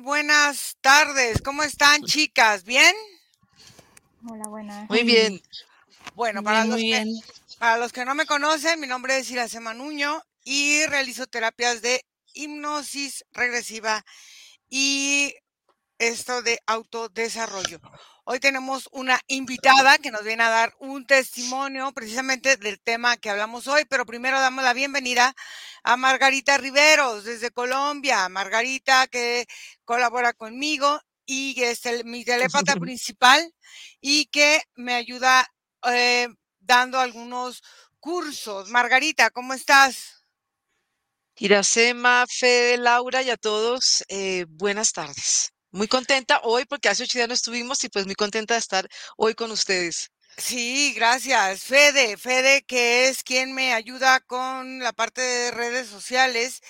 Buenas tardes. ¿Cómo están, chicas? ¿Bien? Hola, buenas. Muy bien. Bueno, Muy para bien, los, muy que, bien. para los que no me conocen, mi nombre es Iracema Nuño y realizo terapias de hipnosis regresiva y esto de autodesarrollo. Hoy tenemos una invitada que nos viene a dar un testimonio precisamente del tema que hablamos hoy, pero primero damos la bienvenida a Margarita Riveros desde Colombia. Margarita que colabora conmigo y es el- mi telépata principal y que me ayuda eh, dando algunos cursos. Margarita, ¿cómo estás? Iracema, Fede, Laura y a todos, eh, buenas tardes. Muy contenta hoy porque hace ocho días no estuvimos y pues muy contenta de estar hoy con ustedes. Sí, gracias. Fede, Fede, que es quien me ayuda con la parte de redes sociales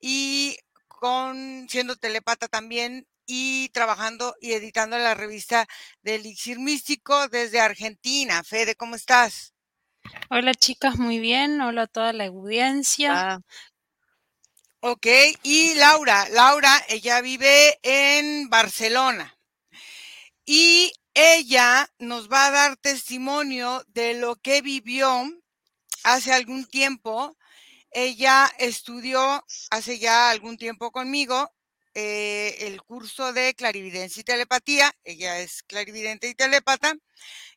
y con siendo telepata también y trabajando y editando la revista de Elixir Místico desde Argentina. Fede, ¿cómo estás? Hola chicas, muy bien. Hola a toda la audiencia. Ah, Ok, y Laura, Laura, ella vive en Barcelona y ella nos va a dar testimonio de lo que vivió hace algún tiempo. Ella estudió hace ya algún tiempo conmigo eh, el curso de clarividencia y telepatía. Ella es clarividente y telepata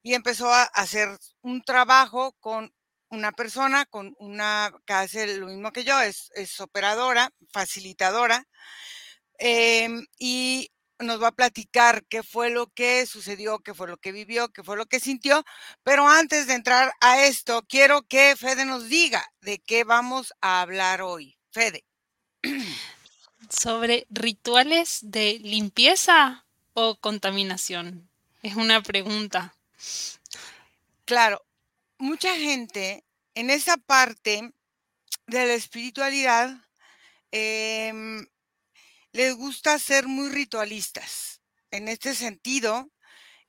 y empezó a hacer un trabajo con una persona, con una que hace lo mismo que yo, es, es operadora, facilitadora, em, y nos va a platicar qué fue lo que sucedió, qué fue lo que vivió, qué fue lo que sintió. Pero antes de entrar a esto, quiero que Fede nos diga de qué vamos a hablar hoy. Fede. Sobre rituales de limpieza o contaminación. Es una pregunta. Claro, mucha gente en esa parte de la espiritualidad em, les gusta ser muy ritualistas. En este sentido,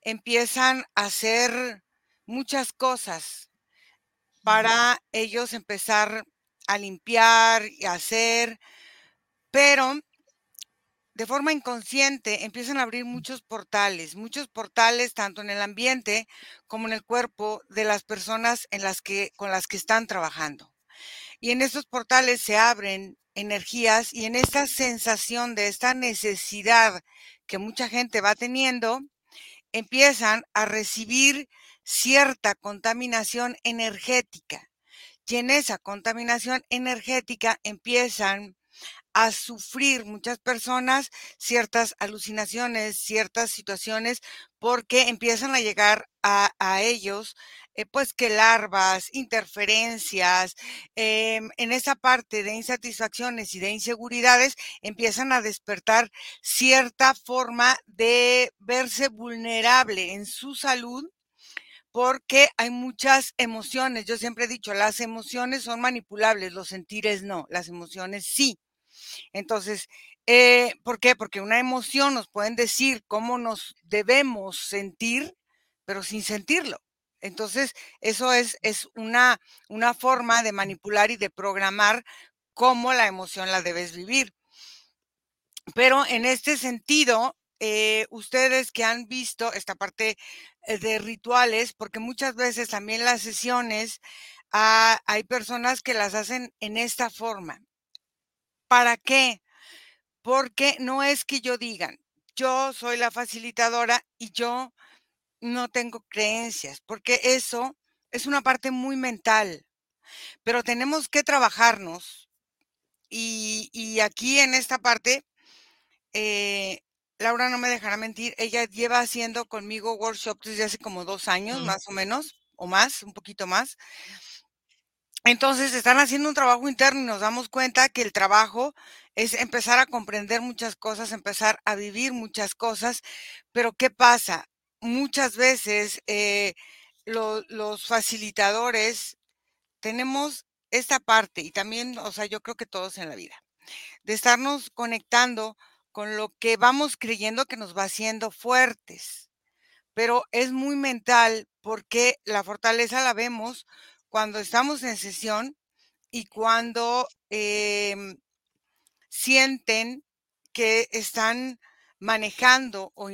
empiezan a hacer muchas cosas para ellos empezar a limpiar y a hacer, pero de forma inconsciente empiezan a abrir muchos portales, muchos portales tanto en el ambiente como en el cuerpo de las personas en las que, con las que están trabajando. Y en estos portales se abren energías y en esta sensación de esta necesidad que mucha gente va teniendo, empiezan a recibir cierta contaminación energética. Y en esa contaminación energética empiezan a sufrir muchas personas ciertas alucinaciones, ciertas situaciones, porque empiezan a llegar a, ellos, eh, pues que larvas, interferencias, em, en esa parte de insatisfacciones y de inseguridades, empiezan a despertar cierta forma de verse vulnerable en su salud porque hay muchas emociones. Yo siempre he dicho, las emociones son manipulables, los sentires no, las emociones sí. Entonces, eh, ¿por qué? Porque una emoción nos pueden decir cómo nos debemos sentir, pero sin sentirlo. Entonces, eso es, es una, una forma de manipular y de programar cómo la emoción la debes vivir. Pero en este sentido, eh, ustedes que han visto esta parte eh, de rituales, porque muchas veces también las sesiones, ah, hay personas que las hacen en esta forma. ¿Para qué? Porque no es que yo digan, yo soy la facilitadora y yo no tengo creencias, porque eso es una parte muy mental, pero tenemos que trabajarnos. Y, y aquí en esta parte, eh, Laura no me dejará mentir, ella lleva haciendo conmigo workshops desde hace como dos años, mm, más o menos, o más, un poquito más. Entonces están haciendo un trabajo interno y nos damos cuenta que el trabajo es empezar a comprender muchas cosas, empezar a vivir muchas cosas, pero ¿qué pasa? Muchas veces eh, lo- los facilitadores tenemos esta parte y también, o sea, yo creo que todos en la vida, de estarnos conectando con lo que vamos creyendo que nos va haciendo fuertes, pero es muy mental porque la fortaleza la vemos cuando estamos en sesión y cuando em, sienten que están manejando o,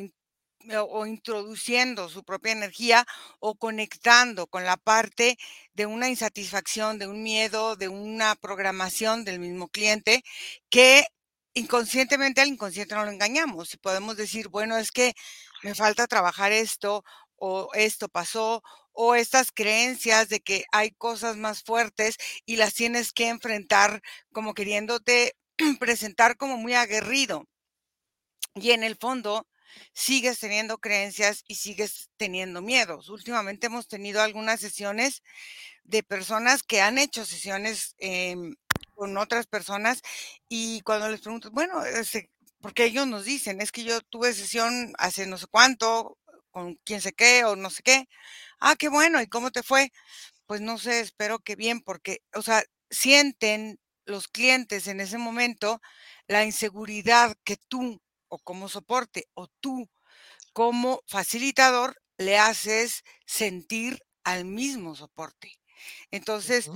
o introduciendo su propia energía o conectando con la parte de una insatisfacción, de un miedo, de una programación del mismo cliente que inconscientemente al inconsciente no lo engañamos y podemos decir, bueno, es que me falta trabajar esto o esto pasó o estas creencias de que hay cosas más fuertes y las tienes que enfrentar como queriéndote presentar como muy aguerrido. Y en el fondo sigues teniendo creencias y sigues teniendo miedos. Últimamente hemos tenido algunas sesiones de personas que han hecho sesiones em, con otras personas y cuando les pregunto, bueno, este, porque ellos nos dicen, es que yo tuve sesión hace no sé cuánto, con quién sé qué o no sé qué. Ah, qué bueno, ¿y cómo te fue? Pues no sé, espero que bien, porque, o sea, sienten los clientes en ese momento la inseguridad que tú o como soporte o tú como facilitador le haces sentir al mismo soporte. Entonces,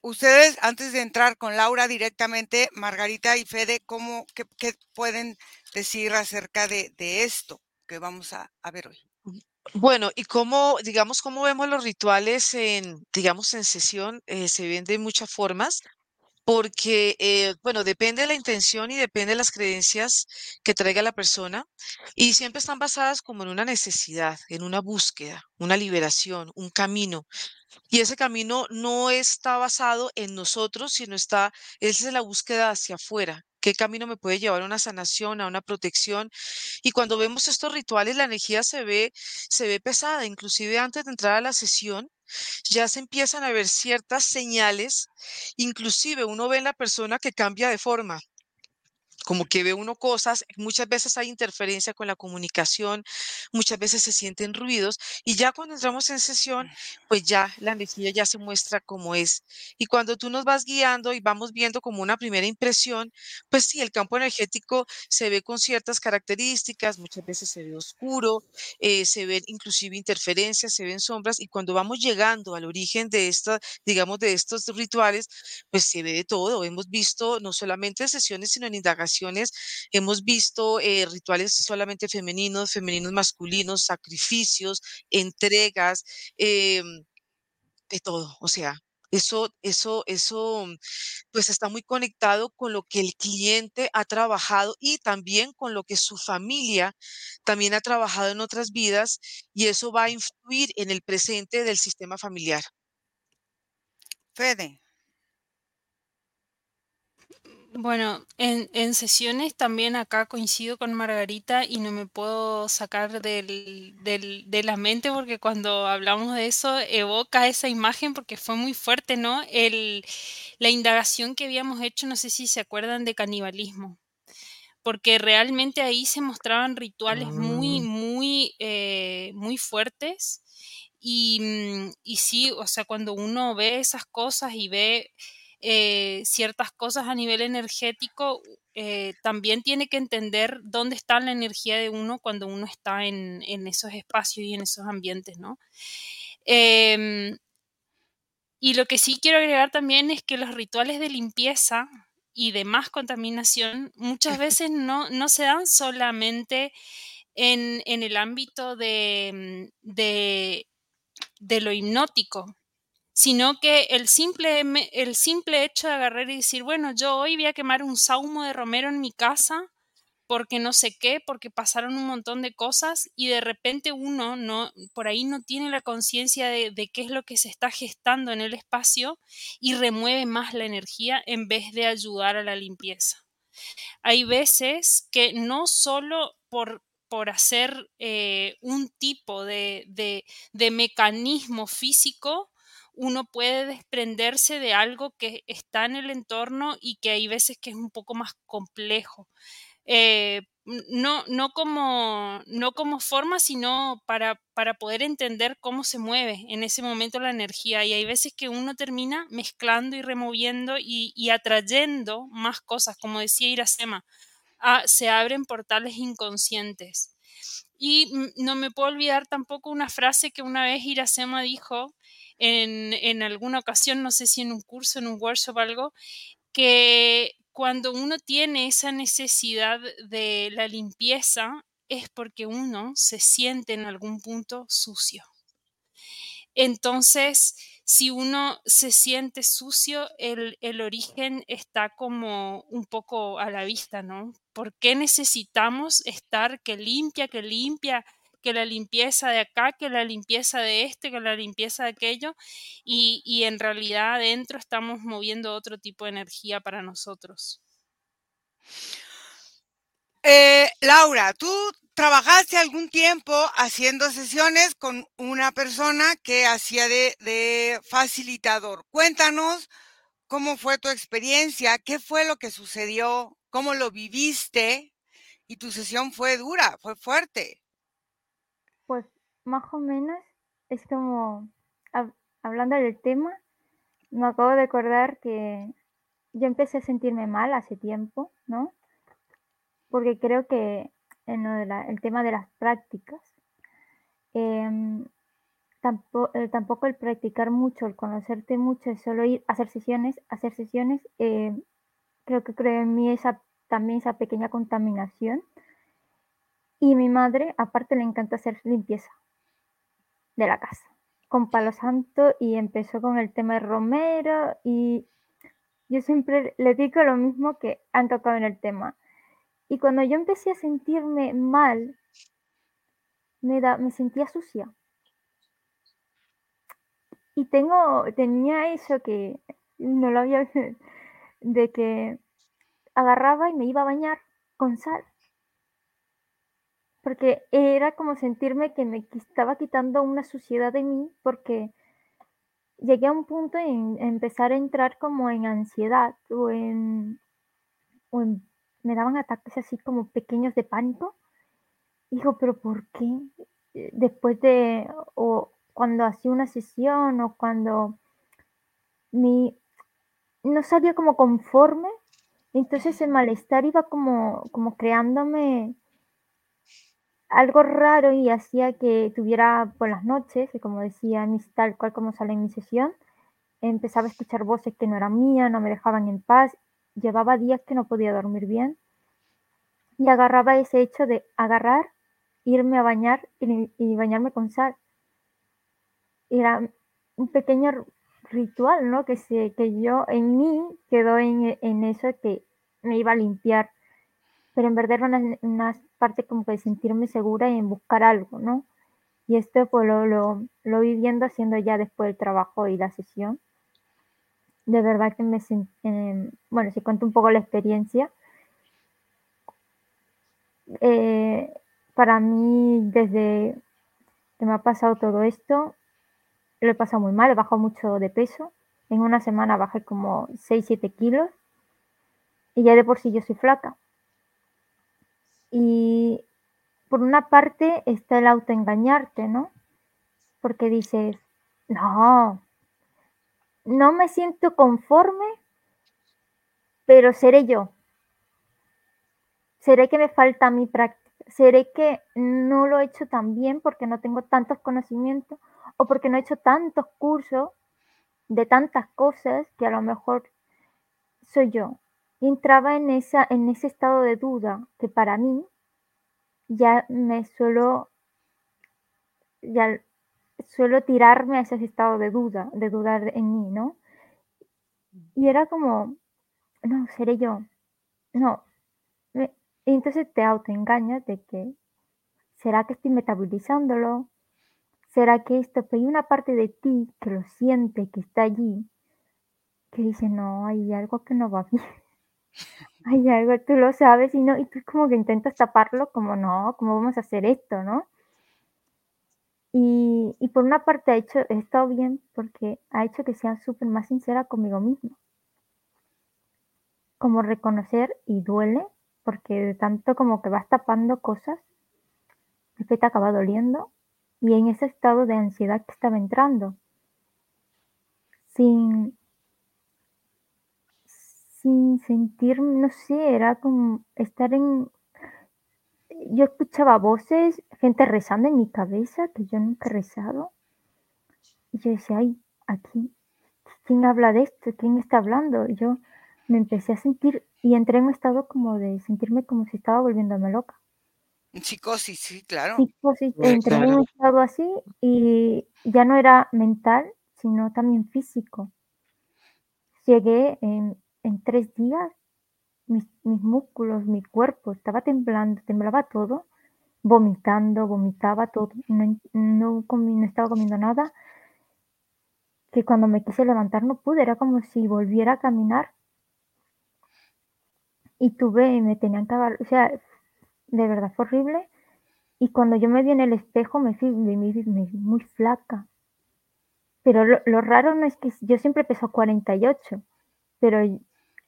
ustedes, antes de entrar con Laura directamente, Margarita y Fede, ¿cómo, qué, pueden decir acerca de, esto que vamos a, ver hoy? Bueno, y cómo, digamos, cómo vemos los rituales en, digamos, en sesión, eh, se ven de muchas formas porque, eh, bueno, depende de la intención y depende de las creencias que traiga la persona y siempre están basadas como en una necesidad, en una búsqueda, una liberación, un camino. Y ese camino no está basado en nosotros, sino está, es la búsqueda hacia afuera. ¿Qué camino me puede llevar a una sanación, a una protección? Y cuando vemos estos rituales, la energía se ve, se ve pesada. Inclusive antes de entrar a la sesión, ya se empiezan a ver ciertas señales, inclusive uno ve en la persona que cambia de forma como que ve uno cosas, muchas veces hay interferencia con la comunicación, muchas veces se sienten ruidos y ya cuando entramos en sesión, pues ya la energía ya se muestra como es. Y cuando tú nos vas guiando y vamos viendo como una primera impresión, pues sí, el campo energético se ve con ciertas características, muchas veces se ve oscuro, eh, se ven inclusive interferencias, se ven sombras y cuando vamos llegando al origen de esta, digamos, de estos rituales, pues se ve de todo. Hemos visto no solamente en sesiones, sino en indagaciones hemos visto eh, rituales solamente femeninos, femeninos masculinos, sacrificios, entregas, em, de todo. O sea, eso, eso, eso, pues está muy conectado con lo que el cliente ha trabajado y también con lo que su familia también ha trabajado en otras vidas y eso va a influir en el presente del sistema familiar. Fede. Bueno, en, sesiones también acá coincido con Margarita y no me puedo sacar del, de la mente porque cuando hablamos de eso evoca esa imagen porque fue muy fuerte, ¿no? El, la indagación que habíamos hecho, no sé si se acuerdan de canibalismo, porque realmente ahí se mostraban rituales muy, mm. muy, eh, muy fuertes. Y, mm, y sí, o sea, cuando uno ve esas cosas y ve eh, ciertas cosas a nivel energético, eh, también tiene que entender dónde está la energía de uno cuando uno está en, esos espacios y en esos ambientes, ¿no? Em, y lo que sí quiero agregar también es que los rituales de limpieza y de más contaminación muchas veces no, no se dan solamente en, el ámbito de, de, de lo hipnótico, sino que el simple, el simple hecho de agarrar y decir, bueno, yo hoy voy a quemar un saumo de romero en mi casa porque no sé qué, porque pasaron un montón de cosas y de repente uno no, por ahí no tiene la conciencia de, de, qué es lo que se está gestando en el espacio y remueve más la energía en vez de ayudar a la limpieza. Hay veces que no solo por, por hacer eh, un tipo de, de, de mecanismo físico, uno puede desprenderse de algo que está en el entorno y que hay veces que es un poco más complejo. Eh, no, no, como, no como forma, sino para, para poder entender cómo se mueve en ese momento la energía. Y hay veces que uno termina mezclando y removiendo y, atrayendo más cosas, como decía Iracema, se abren portales inconscientes. Y no me puedo olvidar tampoco una frase que una vez Iracema dijo, en, alguna ocasión, no sé si en un curso, en un workshop algo, que, cuando uno tiene esa necesidad de la limpieza es porque uno se siente en algún punto sucio. Entonces, si uno se siente sucio, el, el, origen está como un poco a la vista, ¿no? ¿Por qué necesitamos estar que limpia, que limpia, que la limpieza de acá, que la limpieza de este, que la limpieza de aquello? Y, y en realidad adentro estamos moviendo otro tipo de energía para nosotros. Eh, Laura, tú trabajaste algún tiempo haciendo sesiones con una persona que hacía de, de, facilitador. Cuéntanos cómo fue tu experiencia, qué fue lo que sucedió, cómo lo viviste y tu sesión fue dura, fue fuerte. Más o menos es como, hablando del tema, me acabo de acordar que yo empecé a sentirme mal hace tiempo, ¿no? Porque creo que en de la, el tema de las prácticas, eh, tampoco, eh, tampoco, el practicar mucho, el conocerte mucho, es solo ir a hacer sesiones, hacer sesiones, eh, creo que creo en mí esa, también esa pequeña contaminación. Y mi madre, aparte, le encanta hacer limpieza de la casa con palo santo y empezó con el tema de romero y yo siempre le digo lo mismo que han tocado en el tema. Y cuando yo empecé a sentirme mal, me, da, me sentía sucia. Y tengo, tenía eso que no lo había, de que agarraba y me iba a bañar con sal. Porque era como sentirme que me estaba quitando una suciedad de mí porque llegué a un punto en empezar a entrar como en ansiedad o en, o en me daban ataques así como pequeños de pánico. Digo, pero ¿por qué? Eh, después de, o cuando hacía una sesión o cuando mi, no salía como conforme, entonces el malestar iba como, como creándome algo raro y hacía que tuviera por las noches, y como decía tal cual como sale en mi sesión, empezaba a escuchar voces que no eran mías, no me dejaban en paz llevaba días que no podía dormir bien y agarraba ese hecho de agarrar, irme a bañar y, bañarme con sal. Era un pequeño ritual, ¿no? Que, se, que yo en mí quedó en, en eso que me iba a limpiar. Pero en verdad era una, una parte como de sentirme segura y en buscar algo, ¿no? Y esto pues lo, lo, lo vi viendo haciendo ya después del trabajo y la sesión de verdad que me sentí, eh, bueno, si cuento un poco la experiencia, eh, para mí desde que me ha pasado todo esto, lo he pasado muy mal, he bajado mucho de peso, en una semana bajé como 6-7 kilos y ya de por sí yo soy flaca. Y por una parte está el autoengañarte, ¿no? Porque dices, no, no me siento conforme, pero seré yo. Seré que me falta mi práctica. Seré que no lo he hecho tan bien porque no tengo tantos conocimientos o porque no he hecho tantos cursos de tantas cosas que a lo mejor soy yo. Entraba en, esa, en ese estado de duda que para mí ya me suelo, ya suelo tirarme a ese estado de duda, de dudar en mí, ¿no? Y era como, no, seré yo. No. Y entonces te autoengañas de que, ¿será que estoy metabolizándolo? ¿Será que esto? Pero hay una parte de ti que lo siente, que está allí, que dice, no, hay algo que no va bien. Hay algo, tú lo sabes y no, y tú como que intentas taparlo, como no, ¿cómo vamos a hacer esto, no? Y, y, por una parte ha hecho, he estado bien porque ha hecho que sea súper más sincera conmigo misma. Como reconocer y duele, porque de tanto como que vas tapando cosas, después te acaba doliendo y en ese estado de ansiedad que estaba entrando. Sin, sin sentir, no sé, era como estar en, yo escuchaba voces, gente rezando en mi cabeza, que yo nunca he rezado. Y yo decía, ay, aquí, ¿quién habla de esto? ¿Quién está hablando? Y yo me empecé a sentir y entré en un estado como de sentirme como si estaba volviéndome loca. Psicosis, sí, claro. Psicosis, Eh, entré en un estado así y ya no era mental, sino también físico. Llegué en, en tres días, mis, mis músculos, mi cuerpo estaba temblando, temblaba todo, vomitando, vomitaba todo, no, no, no estaba comiendo nada, que cuando me quise levantar no pude, era como si volviera a caminar y tuve, me tenían que o sea, de verdad fue horrible. Y cuando yo me vi en el espejo me vi, me muy flaca. Pero lo, lo raro no es que yo siempre peso 48, pero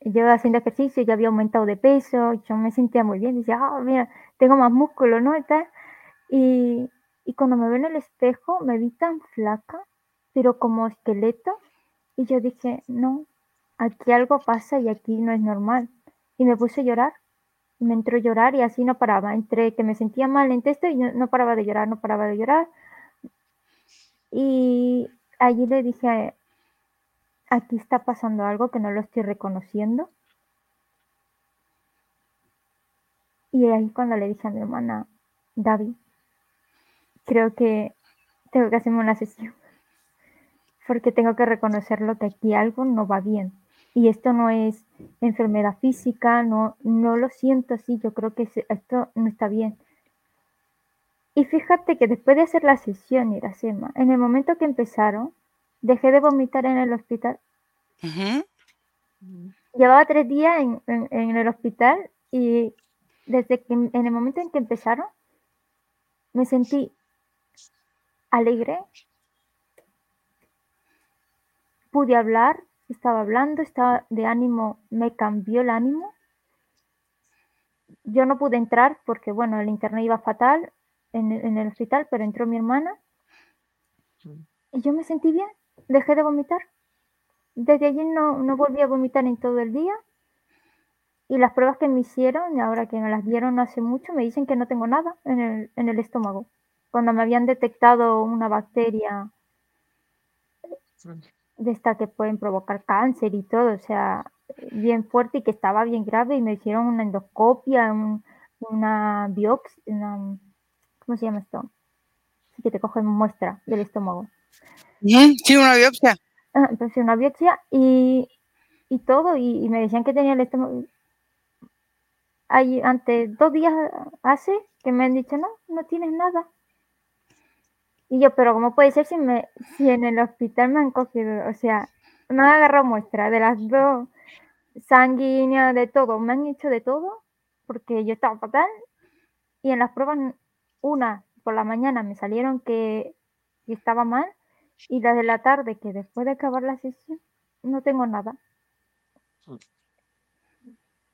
yo haciendo ejercicio ya había aumentado de peso, yo me sentía muy bien, decía, ah, mira, tengo más músculo, ¿no? Y, y, cuando me veo en el espejo me vi tan flaca, pero como esqueleto, y yo dije, no, aquí algo pasa y aquí no es normal. Y me puse a llorar, y me entró a llorar y así no paraba, entre que me sentía mal en esto y no, no paraba de llorar, no paraba de llorar. Y allí le dije, aquí está pasando algo que no lo estoy reconociendo. Y ahí cuando le dije a mi hermana, David, creo que tengo que hacerme una sesión. Porque tengo que reconocerlo que aquí algo no va bien. Y esto no es enfermedad física, no, no lo siento así, yo creo que esto no está bien. Y fíjate que después de hacer la sesión, Irasema, en el momento que empezaron, dejé de vomitar en el hospital. Llevaba tres días en, en- en el hospital y desde que en el momento en que empezaron, me sentí alegre, pude hablar, estaba hablando, estaba de ánimo, me cambió el ánimo. Yo no pude entrar porque, bueno, el internet iba fatal en, en el hospital, pero entró mi hermana. Y yo me sentí bien, dejé de vomitar. Desde allí no, no volví a vomitar en todo el día. Y las pruebas que me hicieron, ahora que me las dieron hace mucho, me dicen que no tengo nada en el, en el estómago. Cuando me habían detectado una bacteria de esta que pueden provocar cáncer y todo, o sea, bien fuerte y que estaba bien grave y me hicieron una endoscopia, un- una biopsia, una- ¿cómo se llama esto? Sí, que te cogen muestra del estómago. Ujú, Sí, una biopsia. Entonces una biopsia y, y todo, y, me decían que tenía el estómago. Ahí, ante dos días hace que me han dicho, no, no tienes nada. Y yo, pero ¿cómo puede ser si, me, si en el hospital me han cogido, o sea, me han agarrado muestra de las dos, sanguínea, de todo, me han hecho de todo, porque yo estaba fatal, y en las pruebas, una por la mañana me salieron que estaba mal, y las de la tarde, que después de acabar la sesión, no tengo nada.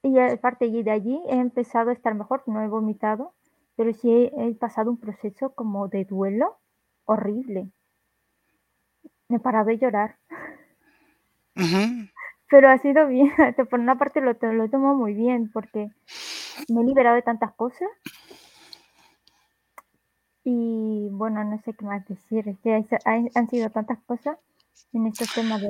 Y aparte y de allí he empezado a estar mejor, no he vomitado, pero sí he, he pasado un proceso como de duelo horrible. Me he parado de llorar, Ujú. pero ha sido bien. Por una parte lo, lo tomo muy bien porque me he liberado de tantas cosas. Y bueno, no sé qué más decir, es que hay- hay- han sido tantas cosas en estos temas de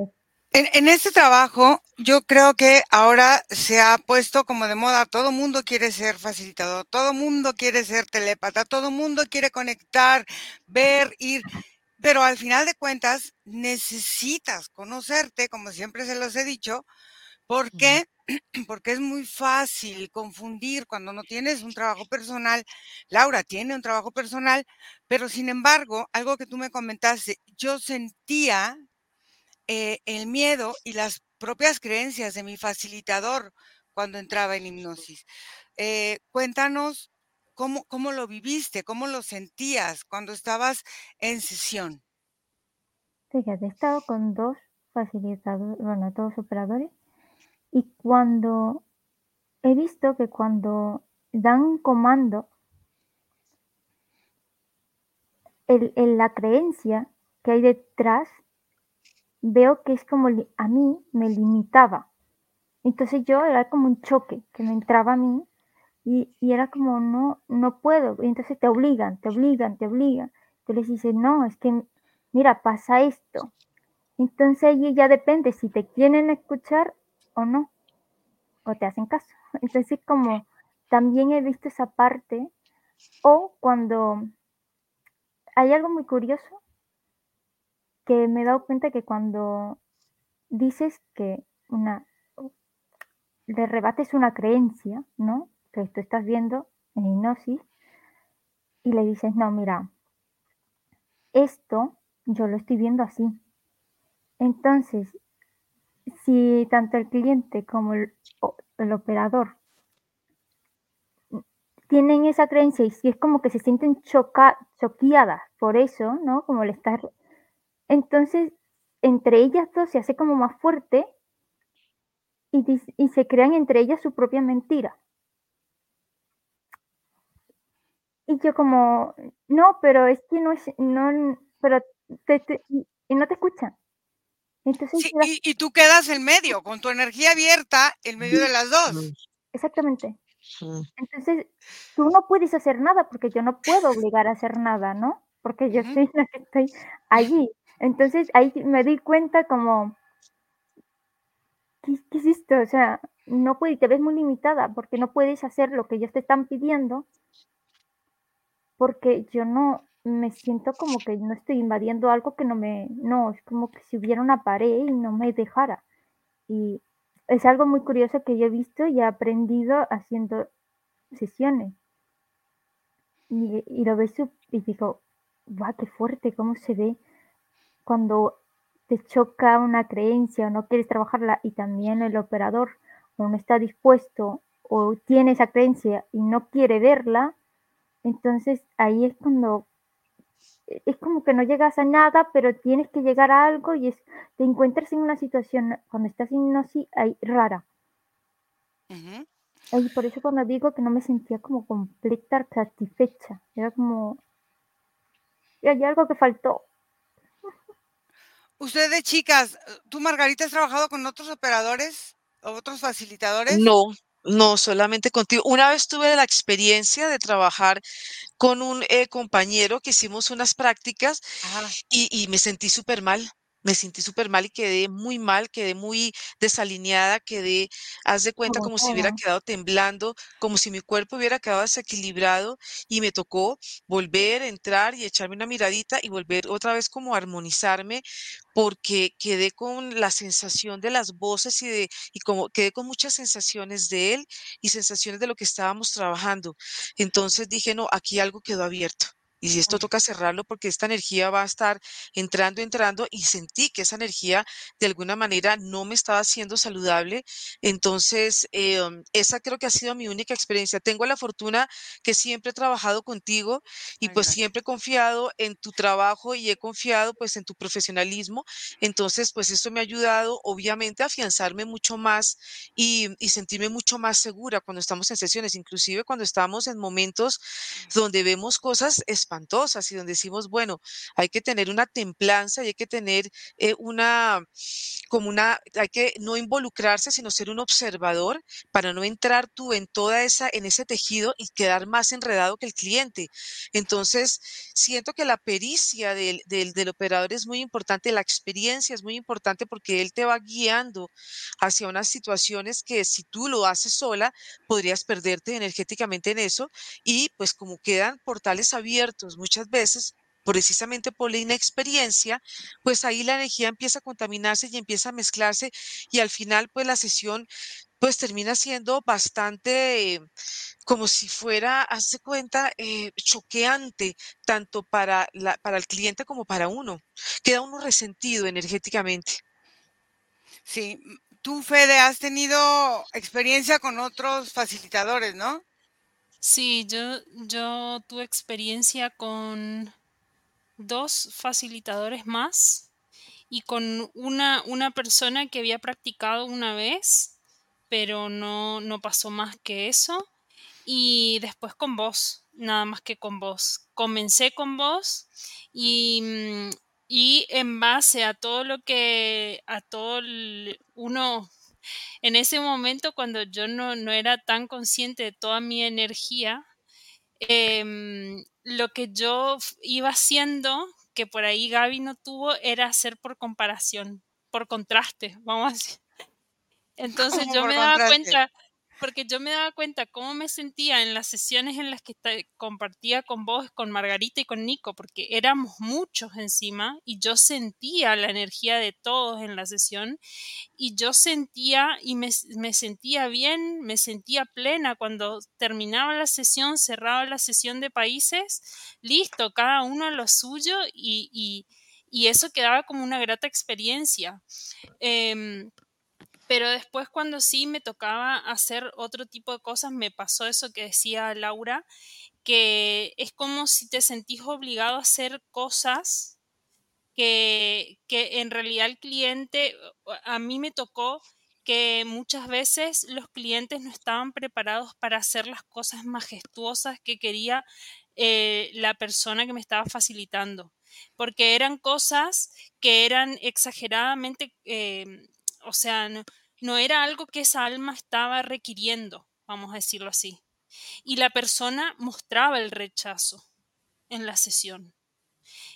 En, en este trabajo, yo creo que ahora se ha puesto como de moda, todo mundo quiere ser facilitador, todo mundo quiere ser telépata, todo mundo quiere conectar, ver, ir, pero al final de cuentas necesitas conocerte, como siempre se los he dicho, ¿por qué? Porque es muy fácil confundir cuando no tienes un trabajo personal. Laura tiene un trabajo personal, pero sin embargo, algo que tú me comentaste, yo sentía eh, el miedo y las propias creencias de mi facilitador cuando entraba en hipnosis. Eh, cuéntanos cómo, cómo lo viviste, cómo lo sentías cuando estabas en sesión. Fíjate, he estado con dos facilitadores, bueno, dos operadores, y cuando he visto que cuando dan comando, el, el- la creencia que hay detrás, veo que es como a mí me limitaba. Entonces yo era como un choque que me entraba a mí y, y era como no, no puedo. Entonces te obligan, te obligan, te obligan. Tú les dices, no, es que, mira, pasa esto. Entonces allí ya depende si te quieren escuchar o no. o te hacen caso. Entonces, como también he visto esa parte, o cuando hay algo muy curioso que me he dado cuenta que cuando dices que una le rebates una creencia, ¿no? Que tú estás viendo en hipnosis y le dices, no, mira, esto yo lo estoy viendo así. Entonces, si tanto el cliente como el, el operador tienen esa creencia y si es como que se sienten choca, choqueadas por eso, ¿no? Como le estás... Entonces, entre ellas dos se hace como más fuerte y, y se crean entre ellas su propia mentira. Y yo como, no, pero es que no es, no, pero y no te escuchan. Entonces, sí, y, y, tú quedas en medio, con tu energía abierta en medio de las dos. Exactamente. Entonces, tú no puedes hacer nada porque yo no puedo obligar a hacer nada, ¿no? Porque yo soy la que estoy allí. Entonces, ahí me di cuenta como, ¿qué, qué es esto? O sea, no puedes, te ves muy limitada porque no puedes hacer lo que ellos te están pidiendo porque yo no me siento como que no estoy invadiendo algo que no me, no, es como que si hubiera una pared y no me dejara. Y es algo muy curioso que yo he visto y he aprendido haciendo sesiones. Y, y lo ves y digo, guau, qué fuerte, cómo se ve cuando te choca una creencia o no quieres trabajarla y también el operador no está dispuesto o tiene esa creencia y no quiere verla, entonces ahí es cuando es como que no llegas a nada, pero tienes que llegar a algo y es, te encuentras en una situación cuando estás en hipnosis ahí, rara. Y por eso cuando digo que no me sentía como completa, satisfecha, era como, hay algo que faltó. Ustedes chicas, ¿tú Margarita has trabajado con otros operadores o otros facilitadores? No, no, solamente contigo. Una vez tuve la experiencia de trabajar con un eh, compañero que hicimos unas prácticas y, y me sentí súper mal. Me sentí súper mal y quedé muy mal, quedé muy desalineada, quedé, haz de cuenta, como si hubiera quedado temblando, como si mi cuerpo hubiera quedado desequilibrado y me tocó volver, entrar y echarme una miradita y volver otra vez como a armonizarme porque quedé con la sensación de las voces y de y como quedé con muchas sensaciones de él y sensaciones de lo que estábamos trabajando. Entonces dije, no, aquí algo quedó abierto. Y si esto toca cerrarlo porque esta energía va a estar entrando, entrando y sentí que esa energía de alguna manera no me estaba haciendo saludable. Entonces, em, esa creo que ha sido mi única experiencia. Tengo la fortuna que siempre he trabajado contigo y pues siempre he confiado en tu trabajo y he confiado pues en tu profesionalismo. Entonces, pues esto me ha ayudado obviamente a afianzarme mucho más y, y sentirme mucho más segura cuando estamos en sesiones, inclusive cuando estamos en momentos donde vemos cosas espantosas y donde decimos, bueno, hay que tener una templanza y hay que tener eh, una, como una, hay que no involucrarse, sino ser un observador para no entrar tú en toda esa, en ese tejido y quedar más enredado que el cliente. Entonces, siento que la pericia del, del operador es muy importante, la experiencia es muy importante porque él te va guiando hacia unas situaciones que si tú lo haces sola, podrías perderte energéticamente en eso y pues como quedan portales abiertos muchas veces, precisamente por la inexperiencia, pues ahí la energía empieza a contaminarse y empieza a mezclarse y al final pues la sesión pues termina siendo bastante como si fuera, hace cuenta, eh, choqueante tanto para, la, para el cliente como para uno. Queda uno resentido energéticamente. Sí, tú Fede has tenido experiencia con otros facilitadores, ¿no? Sí, yo, yo tuve experiencia con dos facilitadores más y con una, una persona que había practicado una vez, pero no, no pasó más que eso. Y después con vos, nada más que con vos. Comencé con vos y, mm, y en base a todo lo que, a todo el- uno en ese momento, cuando yo no, no era tan consciente de toda mi energía, em, lo que yo iba haciendo, que por ahí Gaby no tuvo, era hacer por comparación, por contraste, vamos a decir. Entonces yo me daba contraste. cuenta, porque yo me daba cuenta cómo me sentía en las sesiones en las que compartía con vos, con Margarita y con Nico, porque éramos muchos encima y yo sentía la energía de todos en la sesión y yo sentía y me, sentía bien, me sentía plena cuando terminaba la sesión, cerraba la sesión de países, listo, cada uno a lo suyo y eso quedaba como una grata experiencia. Em, pero después cuando sí me tocaba hacer otro tipo de cosas, me pasó eso que decía Laura, que es como si te sentís obligado a hacer cosas que, que en realidad el cliente, a mí me tocó que muchas veces los clientes no estaban preparados para hacer las cosas majestuosas que quería eh, la persona que me estaba facilitando, porque eran cosas que eran exageradamente, eh, o sea, no, era algo que esa alma estaba requiriendo, vamos a decirlo así. Y la persona mostraba el rechazo en la sesión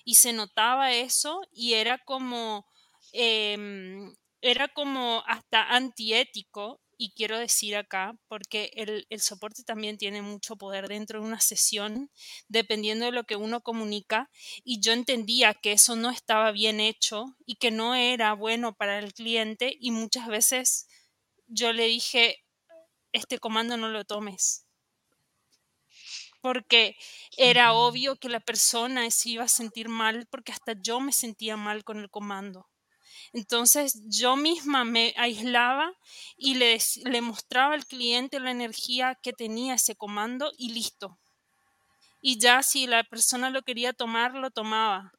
y se notaba eso y era como, em, era como hasta antiético y quiero decir acá, porque el, el soporte también tiene mucho poder dentro de una sesión, dependiendo de lo que uno comunica, y yo entendía que eso no estaba bien hecho y que no era bueno para el cliente, y muchas veces yo le dije, este comando no lo tomes, porque era obvio que la persona se iba a sentir mal porque hasta yo me sentía mal con el comando. Entonces yo misma me aislaba y le, le mostraba al cliente la energía que tenía ese comando y listo. Y ya si la persona lo quería tomar, lo tomaba.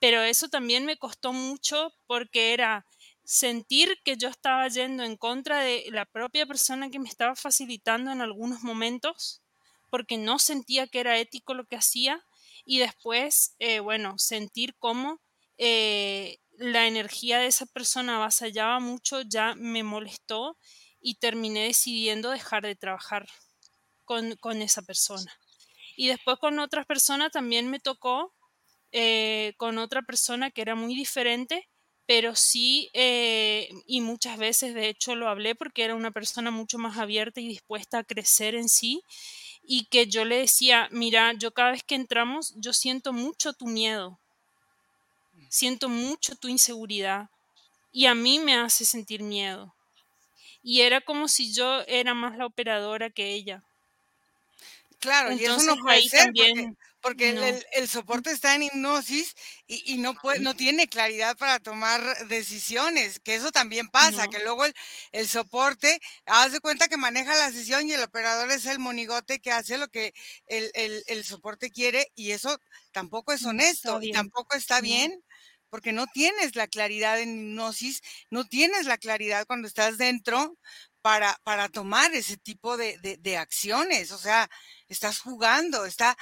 Pero eso también me costó mucho porque era sentir que yo estaba yendo en contra de la propia persona que me estaba facilitando en algunos momentos porque no sentía que era ético lo que hacía y después, eh, bueno, sentir cómo eh, la energía de esa persona avasallaba mucho ya me molestó y terminé decidiendo dejar de trabajar con, con esa persona. Y después con otras personas también me tocó, eh, con otra persona que era muy diferente, pero sí, eh, y muchas veces de hecho lo hablé porque era una persona mucho más abierta y dispuesta a crecer en sí, y que yo le decía, mira, yo cada vez que entramos, yo siento mucho tu miedo, siento mucho tu inseguridad y a mí me hace sentir miedo. Y era como si yo era más la operadora que ella. Claro, y eso no puede ser porque, también, porque el, no, el- el soporte está en hipnosis y, y no puede, no tiene claridad para tomar decisiones, que eso también pasa, no, que luego el, el soporte, haz de cuenta que maneja la sesión y el operador es el monigote que hace lo que el, soporte quiere y eso tampoco es honesto y tampoco está bien. Porque no tienes la claridad en hipnosis, no tienes la claridad cuando estás dentro para, para tomar ese tipo de, de- acciones. O sea, estás jugando, está,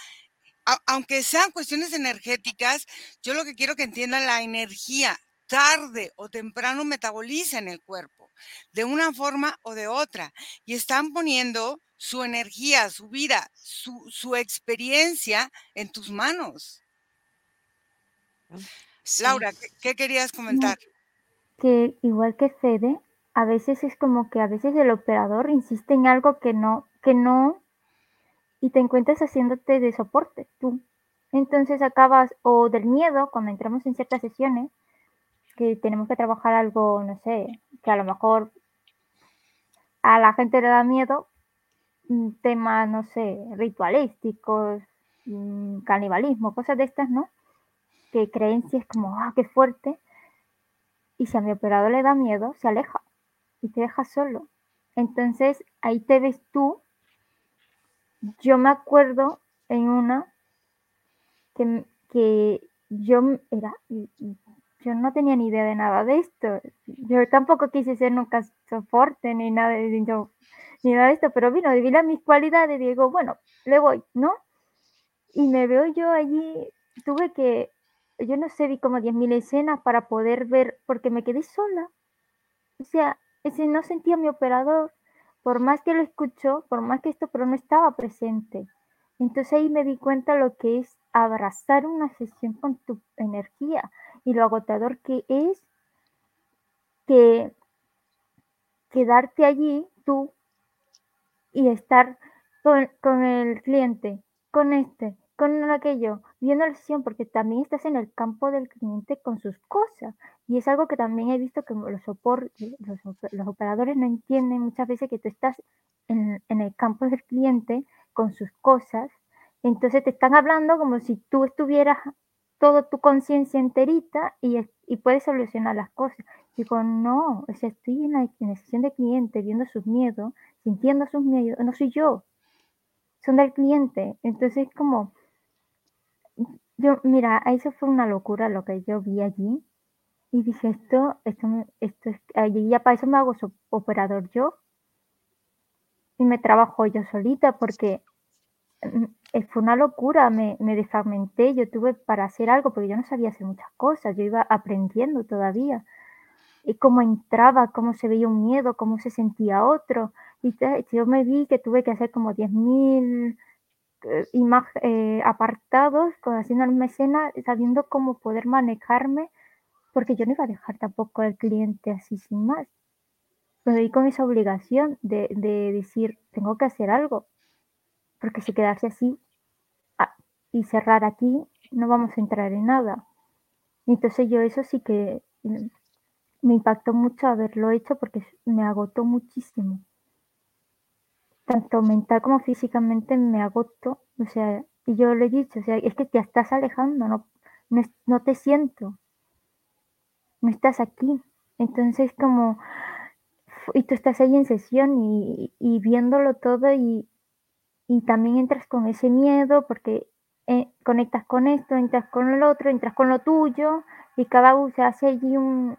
aunque sean cuestiones energéticas, yo lo que quiero que entiendan la energía tarde o temprano metaboliza en el cuerpo, de una forma o de otra, y están poniendo su energía, su vida, su, su experiencia en tus manos. Sí, Laura, ¿qué, qué querías comentar? que igual que Fede, a veces es como que a veces el operador insiste en algo que no, que no, y te encuentras haciéndote de soporte tú. Entonces acabas, o del miedo, cuando entramos en ciertas sesiones, que tenemos que trabajar algo, no sé, que a lo mejor a la gente le da miedo, mm, temas, no sé, ritualísticos, mm, canibalismo, cosas de estas, ¿no? Que creencias como, ah, qué fuerte. Y si a mi operador le da miedo, se aleja y te deja solo. Entonces ahí te ves tú. Yo me acuerdo en una que, que yo era, yo no tenía ni idea de nada de esto. Yo tampoco quise ser nunca soporte ni nada de, ni nada de esto, pero vino, vi las mis cualidades y digo, bueno, le voy, ¿no? Y me veo yo allí, tuve que, yo no sé, vi como 10.000 escenas para poder ver, porque me quedé sola. O sea, ese no sentía mi operador, por más que lo escuchó, por más que esto, pero no estaba presente. Entonces ahí me di cuenta lo que es abrazar una sesión con tu energía y lo agotador que es que quedarte allí tú y estar con, con el cliente, con este, con aquello, viendo la sesión, porque también estás en el campo del cliente con sus cosas. Y es algo que también he visto que los, los, los operadores no entienden muchas veces que tú estás en, en, el campo del cliente con sus cosas. Entonces te están hablando como si tú estuvieras toda tu conciencia enterita y, y, puedes solucionar las cosas. Digo, no, o sea, estoy en la, en la sesión de cliente viendo sus miedos, sintiendo sus miedos, no soy yo, son del cliente. Entonces, como, yo, mira, eso fue una locura lo que yo vi allí. Y dije, esto, esto, esto es, ya para eso me hago operador yo. Y me trabajo yo solita porque mm, eh, fue una locura, me, me desfragmenté, yo tuve para hacer algo, porque yo no sabía hacer muchas cosas, yo iba aprendiendo todavía. Y cómo entraba, cómo se veía un miedo, cómo se sentía otro. Y yo me vi que tuve que hacer como 10.000 eh, eh, apartados, haciendo escena, sabiendo cómo poder manejarme, porque yo no iba a dejar tampoco al cliente así sin más. Me vi con esa obligación de, de decir, tengo que hacer algo, porque si quedarse así y cerrar aquí, no vamos a entrar en nada. Entonces yo eso sí que mm, me impactó mucho haberlo hecho porque me agotó muchísimo tanto mental como físicamente me agoto, o sea, y yo le he dicho, o sea, es que te estás alejando, no, no, te siento, no estás aquí. Entonces como, y tú estás ahí en sesión y, viéndolo todo y, y, también entras con ese miedo porque eh, conectas con esto, entras con el otro, entras con lo tuyo y cada uno se hace allí un,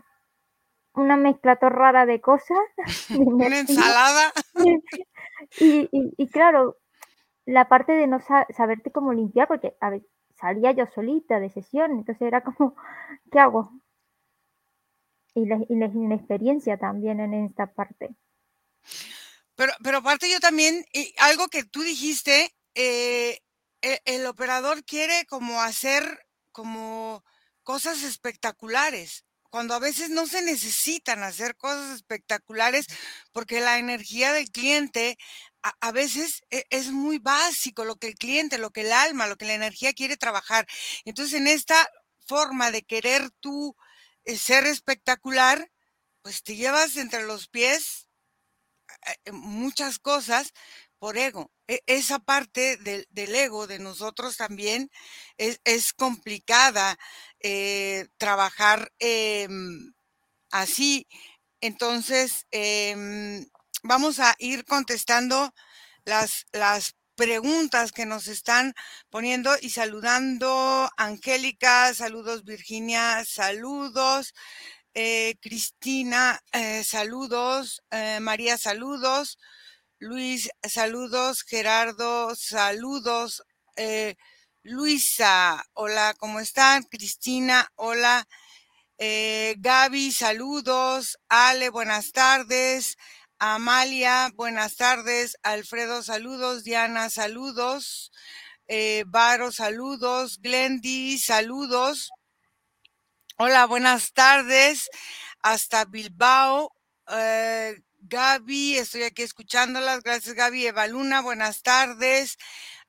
una mezcla rara de cosas. una ensalada. Y, claro, la parte de no saberte cómo limpiar, porque a ver, salía yo solita de sesión, entonces era como, ¿qué hago? Y la, inexperiencia también en esta parte. Pero, pero aparte yo también, algo que tú dijiste, eh, e, el, operador quiere como hacer como cosas espectaculares cuando a veces no se necesitan hacer cosas espectaculares porque la energía del cliente a, veces e, es muy básico lo que el cliente, lo que el alma, lo que la energía quiere trabajar. Entonces, en esta forma de querer tú eh, ser espectacular, pues te llevas entre los pies eh, eh, muchas cosas por ego. E, esa parte del, ego de nosotros también es, complicada trabajar em, así. Entonces, em, vamos a ir contestando las, las preguntas que nos están poniendo y saludando. Angélica, saludos Virginia, saludos. Eh, Cristina, eh, saludos. Eh, María, saludos. Luis, saludos. Gerardo, saludos. Luisa, hola, ¿cómo están? Cristina, hola. Gaby, saludos. Ale, buenas tardes. Amalia, buenas tardes. Alfredo, saludos. Diana, saludos. Eh, Varo, saludos. Glendy, saludos. Hola, buenas tardes. Hasta Bilbao. Eh, Gaby, estoy aquí escuchándolas. Gracias, Gaby. Eva Luna, buenas tardes.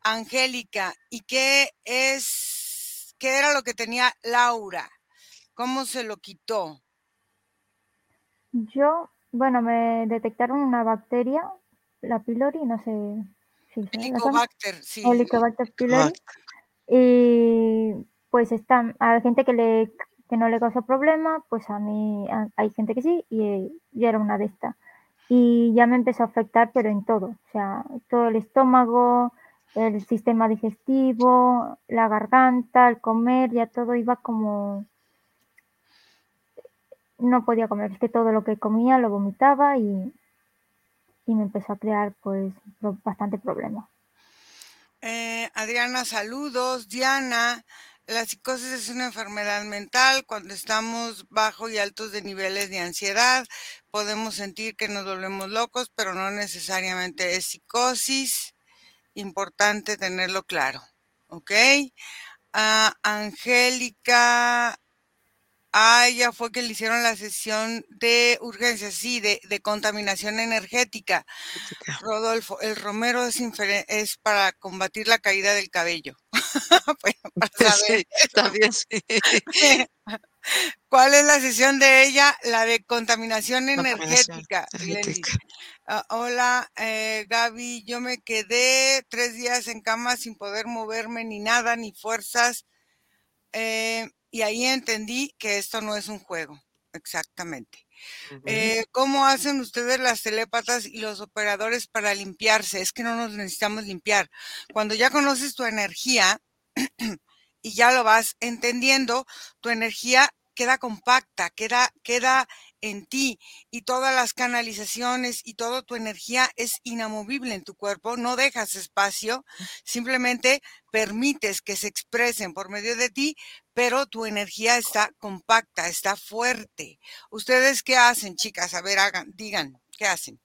Angélica, ¿y qué es, qué era lo que tenía Laura? ¿Cómo se lo quitó? Yo bueno, me detectaron una bacteria, la pylori, no sé si Helicobacter, sí. Helicobacter pylori. Y pues están, hay gente que le que no le causa problema, pues a mí hay gente que sí y yo era una de estas. Y ya me empezó a afectar, pero en todo, o sea, todo el estómago, el sistema digestivo, la garganta, el comer, ya todo iba como no podía comer, es que todo lo que comía lo vomitaba y, y me empezó a crear pues bastante problema. Eh, Adriana, saludos. Diana, la psicosis es una enfermedad mental. Cuando estamos bajo y altos de niveles de ansiedad, podemos sentir que nos volvemos locos, pero no necesariamente es psicosis. Importante tenerlo claro. ¿Ok? Ah, Angélica, Ah, ella fue que le hicieron la sesión de urgencia, sí, de, de contaminación energética. Rodolfo, el romero es, es para combatir la caída del cabello. saber sí, también sí. ¿Cuál es la sesión de ella? La de contaminación energética. energética. Uh, hola, eh, Gaby, yo me quedé tres días en cama sin poder moverme ni nada, ni fuerzas. Eh, y ahí entendí que esto no es un juego, exactamente. eh, ¿Cómo hacen ustedes las telépatas y los operadores para limpiarse? Es que no nos necesitamos limpiar. Cuando ya conoces tu energía y ya lo vas entendiendo, tu energía queda compacta, queda, queda en ti y todas las canalizaciones y toda tu energía es inamovible en tu cuerpo, no dejas espacio, simplemente permites que se expresen por medio de ti, pero tu energía está compacta, está fuerte. ¿Ustedes qué hacen, chicas? A ver, hagan, digan, ¿qué hacen?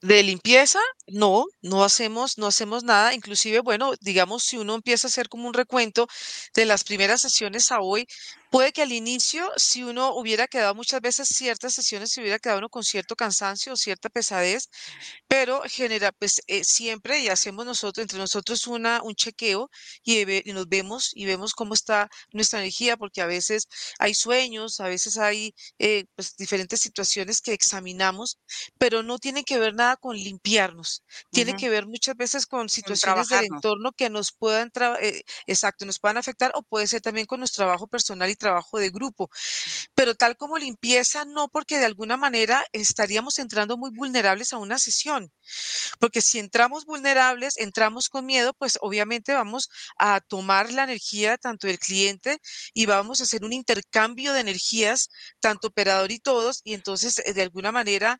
De limpieza, no, no hacemos, no hacemos nada. Inclusive, bueno, digamos, si uno empieza a hacer como un recuento de las primeras sesiones a hoy, puede que al inicio, si uno hubiera quedado muchas veces ciertas sesiones, se hubiera quedado uno con cierto cansancio o cierta pesadez, pero genera, pues eh, siempre y hacemos nosotros, entre nosotros una, un chequeo y, y, nos vemos y vemos cómo está nuestra energía, porque a veces hay sueños, a veces hay eh, pues, diferentes situaciones que examinamos, pero no tiene que ver nada con limpiarnos, tiene uh -huh. que ver muchas veces con situaciones del entorno que nos puedan, eh, exacto, nos puedan afectar o puede ser también con nuestro trabajo personal y trabajo de grupo. Pero tal como limpieza, no, porque de alguna manera estaríamos entrando muy vulnerables a una sesión. Porque si entramos vulnerables, entramos con miedo, pues obviamente vamos a tomar la energía tanto del cliente y vamos a hacer un intercambio de energías, tanto operador y todos, y entonces de alguna manera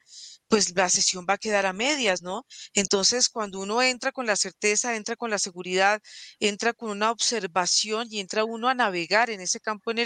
pues la sesión va a quedar a medias, ¿no? Entonces, cuando uno entra con la certeza, entra con la seguridad, entra con una observación y entra uno a navegar en ese campo energético,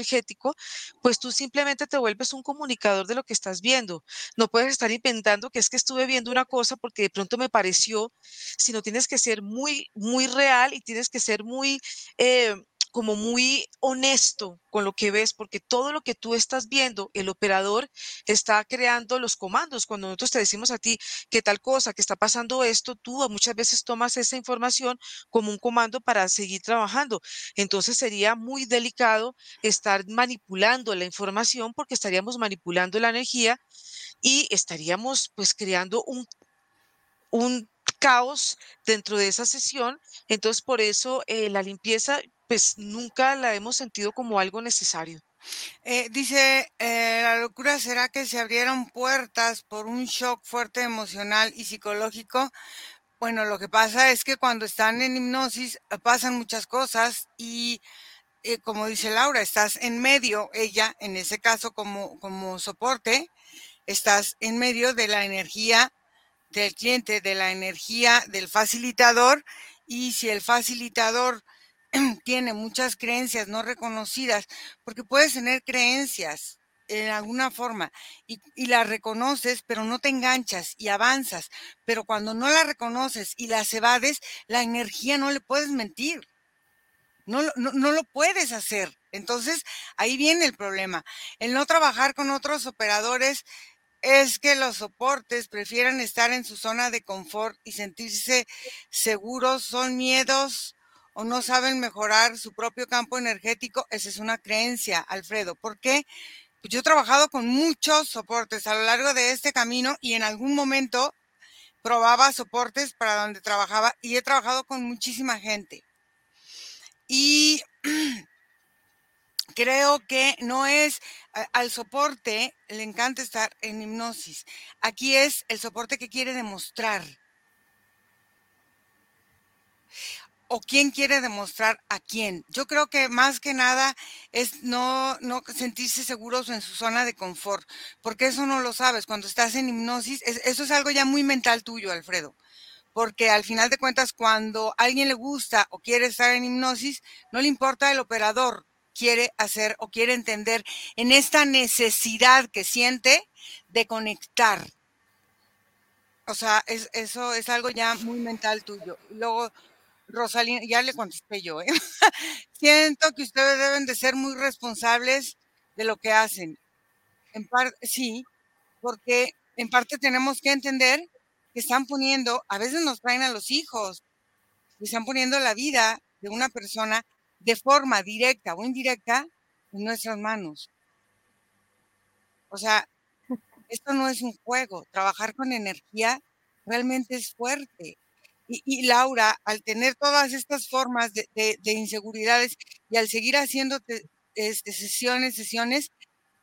pues tú simplemente te vuelves un comunicador de lo que estás viendo. No puedes estar inventando que es que estuve viendo una cosa porque de pronto me pareció, sino tienes que ser muy, muy real y tienes que ser muy... Eh, como muy honesto con lo que ves, porque todo lo que tú estás viendo, el operador está creando los comandos. Cuando nosotros te decimos a ti que tal cosa, que está pasando esto, tú muchas veces tomas esa información como un comando para seguir trabajando. Entonces sería muy delicado estar manipulando la información porque estaríamos manipulando la energía y estaríamos pues creando un, un caos dentro de esa sesión. Entonces, por eso eh, la limpieza, pues nunca la hemos sentido como algo necesario. Eh, dice, eh, la locura será que se abrieron puertas por un shock fuerte emocional y psicológico. Bueno, lo que pasa es que cuando están en hipnosis pasan muchas cosas y eh, como dice Laura, estás en medio, ella en ese caso como, como soporte, estás en medio de la energía del cliente, de la energía del facilitador y si el facilitador tiene muchas creencias no reconocidas, porque puedes tener creencias en alguna forma y, y las reconoces, pero no te enganchas y avanzas, pero cuando no las reconoces y las evades, la energía no le puedes mentir. No, no, no, lo puedes hacer. Entonces, ahí viene el problema. El no trabajar con otros operadores es que los soportes prefieren estar en su zona de confort y sentirse seguros, son miedos o no saben mejorar su propio campo energético. Esa es una creencia, Alfredo. ¿Por qué? Pues yo he trabajado con muchos soportes a lo largo de este camino y en algún momento probaba soportes para donde trabajaba y he trabajado con muchísima gente. Y creo que no es al soporte, le encanta estar en hipnosis. Aquí es el soporte que quiere demostrar. O quién quiere demostrar a quién. Yo creo que más que nada es no, no sentirse seguros en su zona de confort, porque eso no lo sabes. Cuando estás en hipnosis, es, eso es algo ya muy mental tuyo, Alfredo porque al final de cuentas cuando a alguien le gusta o quiere estar en hipnosis, no le importa el operador, quiere hacer o quiere entender en esta necesidad que siente de conectar. O sea, es, eso es algo ya muy mental tuyo. Luego, Rosalina, ya le contesté yo, ¿eh? siento que ustedes deben de ser muy responsables de lo que hacen. En parte, sí, porque en parte tenemos que entender que están poniendo, a veces nos traen a los hijos, y están poniendo la vida de una persona de forma directa o indirecta en nuestras manos. O sea, esto no es un juego. Trabajar con energía realmente es fuerte. Y, Laura, al tener todas estas formas de, inseguridades y al seguir haciendo este, sesiones, sesiones,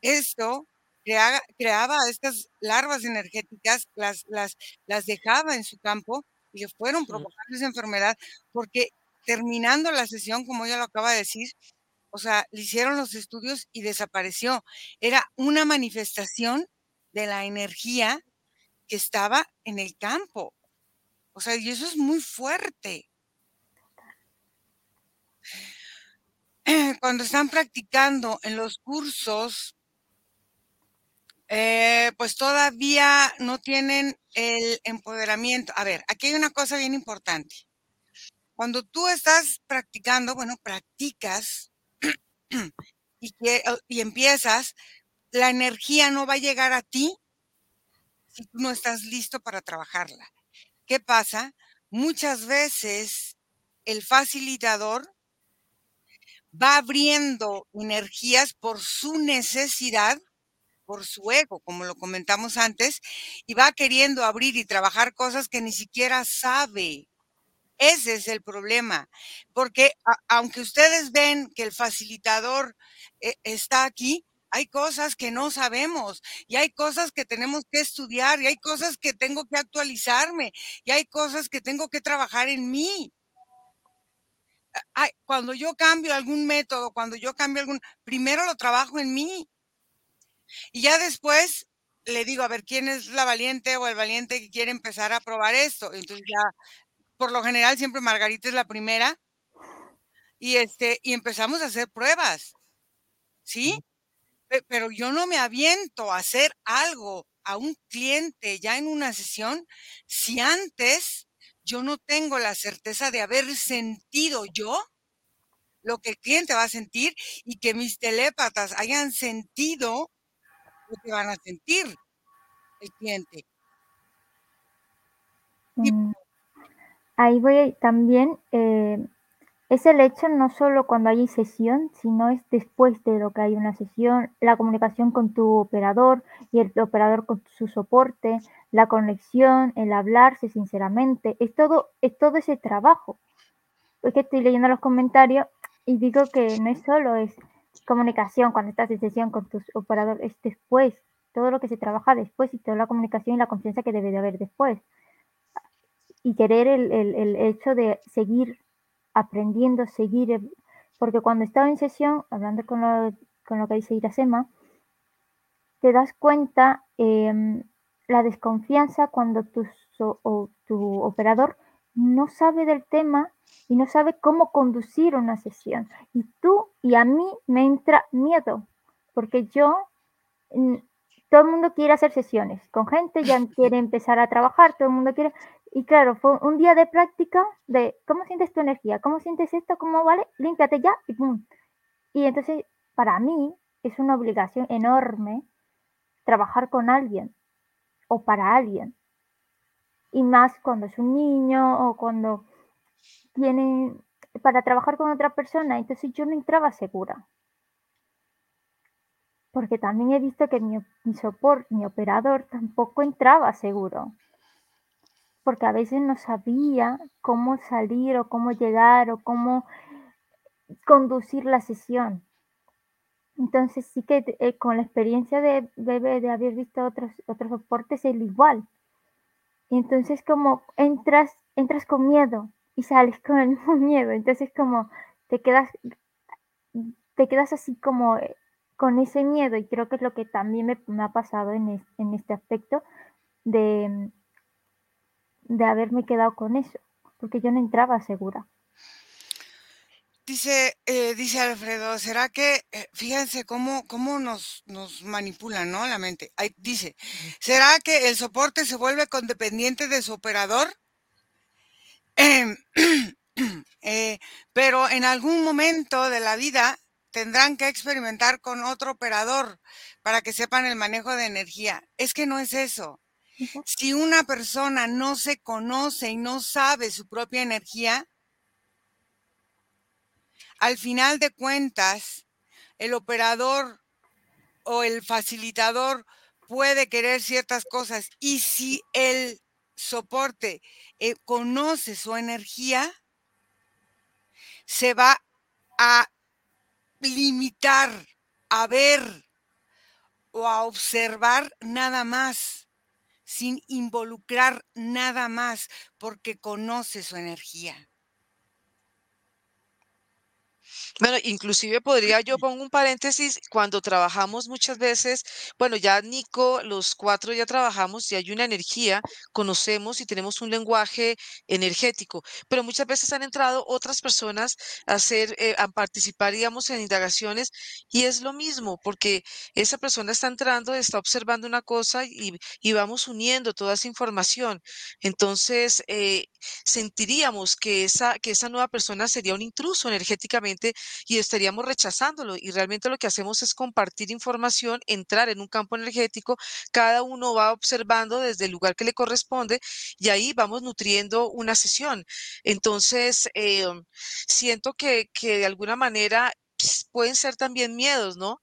esto creaba estas larvas energéticas, las, las, las dejaba en su campo y le fueron provocando esa enfermedad, porque terminando la sesión, como ella lo acaba de decir, o sea, le hicieron los estudios y desapareció. Era una manifestación de la energía que estaba en el campo. O sea, y eso es muy fuerte. Cuando están practicando en los cursos, eh, pues todavía no tienen el empoderamiento. A ver, aquí hay una cosa bien importante. Cuando tú estás practicando, bueno, practicas y, y empiezas, la energía no va a llegar a ti si tú no estás listo para trabajarla. ¿Qué pasa? Muchas veces el facilitador va abriendo energías por su necesidad, por su ego, como lo comentamos antes, y va queriendo abrir y trabajar cosas que ni siquiera sabe. Ese es el problema, porque aunque ustedes ven que el facilitador eh, está aquí, hay cosas que no sabemos y hay cosas que tenemos que estudiar y hay cosas que tengo que actualizarme y hay cosas que tengo que trabajar en mí. cuando yo cambio algún método, cuando yo cambio algún, primero lo trabajo en mí. Y ya después le digo, a ver, ¿quién es la valiente o el valiente que quiere empezar a probar esto? Entonces ya, por lo general, siempre Margarita es la primera. Y este, y empezamos a hacer pruebas. ¿Sí? Pero yo no me aviento a hacer algo a un cliente ya en una sesión si antes yo no tengo la certeza de haber sentido yo lo que el cliente va a sentir y que mis telépatas hayan sentido lo que van a sentir el cliente. Mm. Ahí voy también, eh, es el hecho no solo cuando hay sesión, sino es después de lo que hay una sesión, la comunicación con tu operador y el operador con su soporte, la conexión, el hablarse sinceramente, es todo, es todo ese trabajo. Es que estoy leyendo los comentarios y digo que no es solo es comunicación cuando estás en sesión con tu operador, es después, todo lo que se trabaja después y toda la comunicación y la confianza que debe de haber después. Y querer el, el hecho de seguir aprendiendo a seguir, porque cuando estaba en sesión, hablando con lo, con lo que dice Irasema, te das cuenta eh, la desconfianza cuando tu, o, tu operador no sabe del tema y no sabe cómo conducir una sesión. Y tú y a mí me entra miedo, porque yo mm, todo el mundo quiere hacer sesiones con gente, ya quiere empezar a trabajar, todo el mundo quiere. Y claro, fue un día de práctica de cómo sientes tu energía, cómo sientes esto, cómo vale, límpiate ya y pum. Y entonces, para mí, es una obligación enorme trabajar con alguien o para alguien. Y más cuando es un niño o cuando tienen para trabajar con otra persona. Entonces yo no entraba segura porque también he visto que mi, soporte, mi operador tampoco entraba seguro, porque a veces no sabía cómo salir o cómo llegar o cómo conducir la sesión. Entonces sí que eh, con la experiencia de, de, haber visto otros, otros soportes es igual. Entonces como entras, entras con miedo y sales con el mismo miedo. Entonces como te quedas, te quedas así como con ese miedo, y creo que es lo que también me, ha pasado en, en, este aspecto, de, de haberme quedado con eso, porque yo no entraba segura. Dice, eh, dice Alfredo, ¿será que, eh, fíjense cómo, cómo nos, nos manipulan, ¿no? La mente. dice, ¿será que el soporte se vuelve condependiente de su operador? Em, eh, pero en algún momento de la vida tendrán que experimentar con otro operador para que sepan el manejo de energía. Es que no es eso. Si una persona no se conoce y no sabe su propia energía, al final de cuentas, el operador o el facilitador puede querer ciertas cosas y si el soporte eh, conoce su energía, se va a limitar a ver o a observar nada más, sin involucrar nada más, porque conoce su energía. Bueno, inclusive podría yo pongo un paréntesis, cuando trabajamos muchas veces, bueno, ya Nico, los cuatro ya trabajamos y hay una energía, conocemos y tenemos un lenguaje energético, pero muchas veces han entrado otras personas a hacer, eh, a participar, digamos, en indagaciones y es lo mismo, porque esa persona está entrando, está observando una cosa y, y vamos uniendo toda esa información. Entonces, eh, sentiríamos que esa, que esa nueva persona sería un intruso energéticamente y estaríamos rechazándolo. Y realmente lo que hacemos es compartir información, entrar en un campo energético, cada uno va observando desde el lugar que le corresponde y ahí vamos nutriendo una sesión. Entonces, eh, siento que, que de alguna manera pueden ser también miedos, ¿no?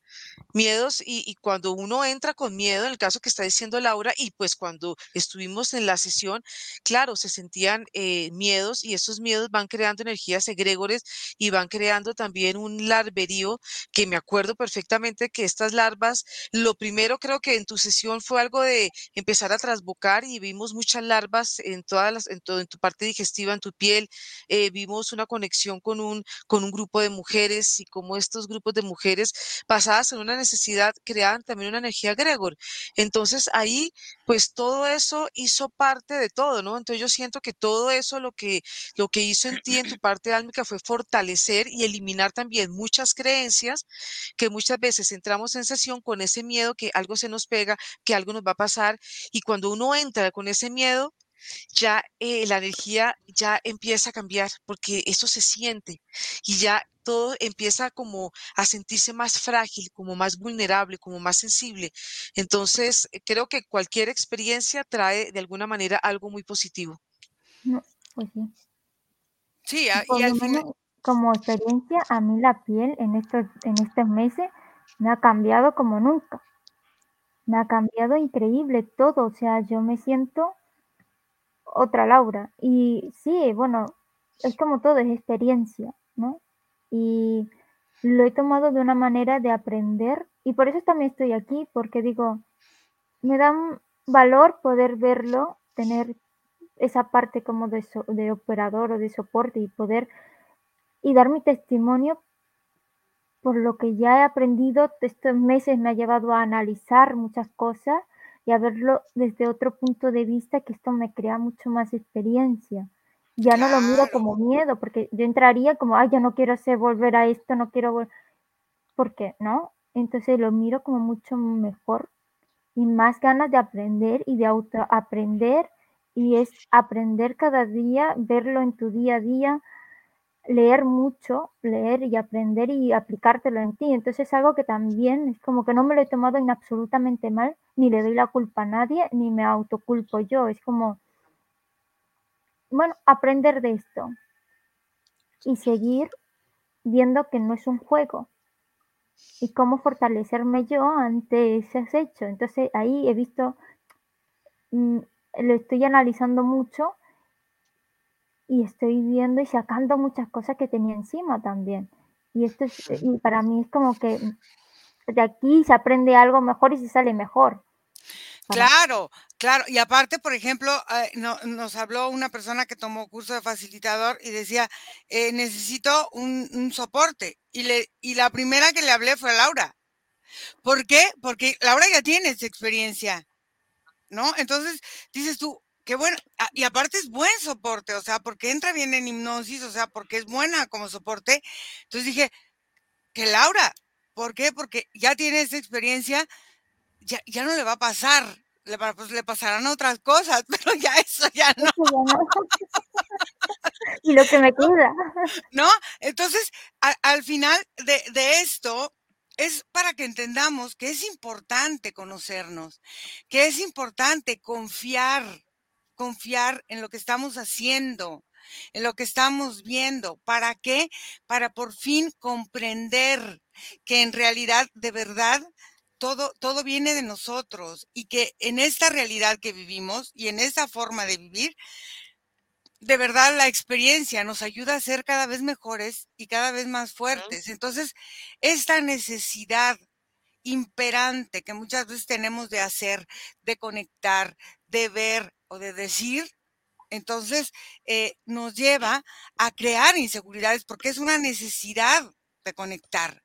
miedos y, cuando uno entra con miedo, en el caso que está diciendo Laura, y pues cuando estuvimos en la sesión, claro, se sentían eh, miedos y esos miedos van creando energías egregores y van creando también un larverío que me acuerdo perfectamente que estas larvas, lo primero creo que en tu sesión fue algo de empezar a trasbocar y vimos muchas larvas en todas las, en, todo, en tu parte digestiva, en tu piel, eh, vimos una conexión con un, con un grupo de mujeres y cómo estos grupos de mujeres pasadas en una necesidad creaban también una energía Gregor. Entonces ahí, pues todo eso hizo parte de todo, ¿no? Entonces yo siento que todo eso lo que, lo que hizo en ti, en tu parte álmica, fue fortalecer y eliminar también muchas creencias que muchas veces entramos en sesión con ese miedo que algo se nos pega, que algo nos va a pasar. Y cuando uno entra con ese miedo, ya eh, la energía ya empieza a cambiar porque eso se siente y ya todo empieza como a sentirse más frágil, como más vulnerable, como más sensible. Entonces, eh, creo que cualquier experiencia trae de alguna manera algo muy positivo. pues sí. Sí, y al final... como experiencia, a mí la piel en estos, en estos meses me ha cambiado como nunca. Me ha cambiado increíble todo. O sea, yo me siento otra Laura. Y sí, bueno, es como todo, es experiencia, ¿no? Y lo he tomado de una manera de aprender y por eso también estoy aquí, porque digo, me da valor poder verlo, tener esa parte como de, de operador o de soporte y poder y dar mi testimonio por lo que ya he aprendido estos meses me ha llevado a analizar muchas cosas y a verlo desde otro punto de vista que esto me crea mucho más experiencia. Ya no lo miro como miedo, porque yo entraría como, ay, yo no quiero hacer volver a esto, no quiero volver. ¿Por qué? ¿No? Entonces lo miro como mucho mejor y más ganas de aprender y de autoaprender y es aprender cada día, verlo en tu día a día, leer mucho, leer y aprender y aplicártelo en ti. Entonces es algo que también es como que no me lo he tomado en absolutamente mal, ni le doy la culpa a nadie, ni me autoculpo yo. Es como, bueno, aprender de esto y seguir viendo que no es un juego y cómo fortalecerme yo ante ese hecho. Entonces ahí he visto, mm, lo estoy analizando mucho y estoy viendo y sacando muchas cosas que tenía encima también. Y esto es, y para mí es como que de aquí se aprende algo mejor y se sale mejor. Claro, claro. Y aparte, por ejemplo, eh, nos habló una persona que tomó curso de facilitador y decía, eh, necesito un, soporte. Y, le, y la primera que le hablé fue a Laura. ¿Por qué? Porque Laura ya tiene esa experiencia, ¿no? Entonces, dices tú, Qué bueno, ah, y aparte es buen soporte, o sea, porque entra bien en hipnosis, o sea, porque es buena como soporte. Entonces dije, que Laura, ¿por qué? Porque ya tiene esa experiencia, ya, ya no le va a pasar, le, pues le pasarán otras cosas, pero ya eso ya no. y lo que me queda. ¿No? Entonces, al final de, de esto, es para que entendamos que es importante conocernos, que es importante confiar, confiar en lo que estamos haciendo, en lo que estamos viendo. ¿Para qué? Para por fin comprender que en realidad, de verdad, todo, todo viene de nosotros y que en esta realidad que vivimos y en esta forma de vivir, de verdad la experiencia nos ayuda a ser cada vez mejores y cada vez más fuertes. Entonces, esta necesidad imperante que muchas veces tenemos de hacer, de conectar, de ver o de decir, entonces eh, nos lleva a crear inseguridades porque es una necesidad de conectar.